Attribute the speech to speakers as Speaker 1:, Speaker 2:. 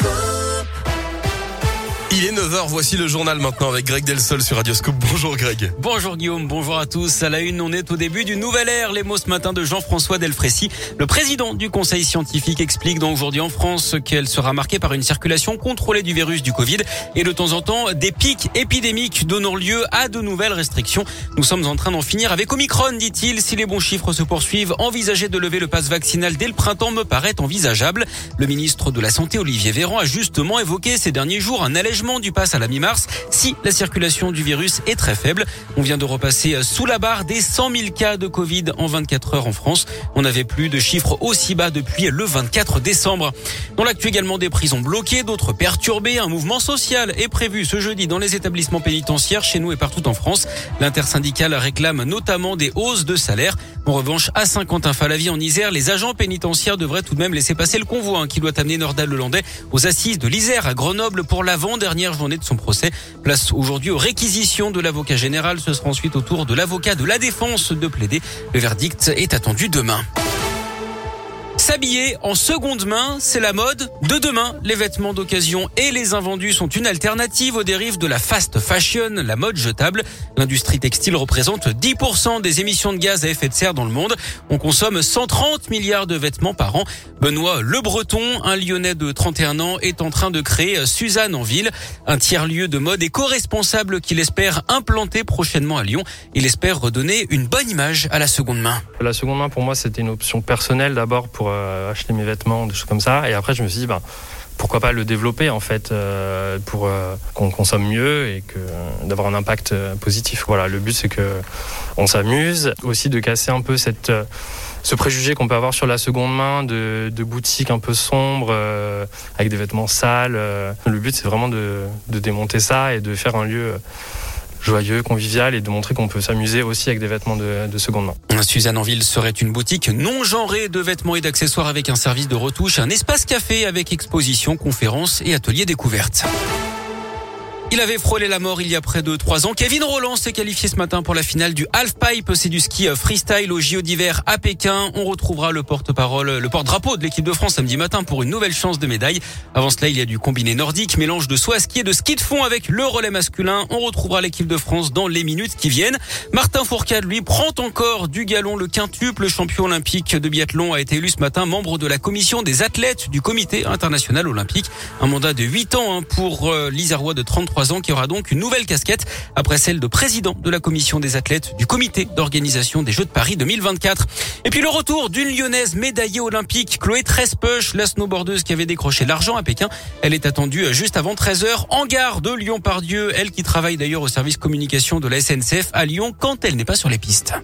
Speaker 1: Il est 9h, voici le journal maintenant avec Greg Delsol sur Radioscope. Bonjour Greg.
Speaker 2: Bonjour Guillaume, bonjour à tous. À la une, on est au début d'une nouvelle ère. Les mots ce matin de Jean-François Delfrécy. Le président du conseil scientifique explique donc aujourd'hui en France qu'elle sera marquée par une circulation contrôlée du virus du Covid et de temps en temps des pics épidémiques donnant lieu à de nouvelles restrictions. Nous sommes en train d'en finir avec Omicron, dit-il. Si les bons chiffres se poursuivent, envisager de lever le passe vaccinal dès le printemps me paraît envisageable. Le ministre de la Santé, Olivier Véran, a justement évoqué ces derniers jours un allègement du pass à la mi-mars si la circulation du virus est très faible. On vient de repasser sous la barre des 100 000 cas de Covid en 24 heures en France. On n'avait plus de chiffres aussi bas depuis le 24 décembre. Dans l'actu également des prisons bloquées, d'autres perturbées. Un mouvement social est prévu ce jeudi dans les établissements pénitentiaires chez nous et partout en France. L'intersyndicale réclame notamment des hausses de salaire. En revanche, à Saint-Quentin-Falavier en Isère, les agents pénitentiaires devraient tout de même laisser passer le convoi hein, qui doit amener Nordal-Lelandais aux assises de l'Isère à Grenoble pour l'avant-dernière dernière journée de son procès. Place aujourd'hui aux réquisitions de l'avocat général. Ce sera ensuite au tour de l'avocat de la défense de plaider. Le verdict est attendu demain. S'habiller en seconde main, c'est la mode de demain. Les vêtements d'occasion et les invendus sont une alternative aux dérives de la fast fashion, la mode jetable. L'industrie textile représente 10% des émissions de gaz à effet de serre dans le monde. On consomme 130 milliards de vêtements par an. Benoît Le Breton, un Lyonnais de 31 ans, est en train de créer Suzanne en ville, un tiers-lieu de mode éco-responsable qu'il espère implanter prochainement à Lyon. Il espère redonner une bonne image à la seconde main.
Speaker 3: La seconde main, pour moi, c'était une option personnelle d'abord pour euh, acheter mes vêtements, des choses comme ça. Et après, je me suis dit, ben, pourquoi pas le développer en fait euh, pour euh, qu'on consomme mieux et d'avoir un impact positif. Voilà, le but c'est que on s'amuse, aussi de casser un peu ce préjugé qu'on peut avoir sur la seconde main de, boutiques un peu sombres avec des vêtements sales. Le but c'est vraiment de, démonter ça et de faire un lieu joyeux, convivial et de montrer qu'on peut s'amuser aussi avec des vêtements de, de seconde main.
Speaker 2: Suzanne en ville serait une boutique non genrée de vêtements et d'accessoires avec un service de retouche, un espace café avec exposition, conférences et ateliers découvertes. Il avait frôlé la mort il y a près de trois ans. Kevin Roland s'est qualifié ce matin pour la finale du half-pipe. C'est du ski freestyle au JO d'hiver à Pékin. On retrouvera le porte-parole, le porte-drapeau de l'équipe de France samedi matin pour une nouvelle chance de médaille. Avant cela, il y a du combiné nordique, mélange de saut à ski et de ski de fond avec le relais masculin. On retrouvera l'équipe de France dans les minutes qui viennent. Martin Fourcade, lui, prend encore du galon. Le quintuple champion olympique de biathlon a été élu ce matin membre de la commission des athlètes du comité international olympique. Un mandat de 8 ans hein, pour euh, l'Isarois de 33 qui aura donc une nouvelle casquette après celle de président de la commission des athlètes du comité d'organisation des Jeux de Paris 2024. Et puis le retour d'une lyonnaise médaillée olympique, Chloé Trespeuch, la snowboardeuse qui avait décroché l'argent à Pékin. Elle est attendue juste avant 13h en gare de Lyon-Pardieu. Elle qui travaille d'ailleurs au service communication de la SNCF à Lyon quand elle n'est pas sur les pistes.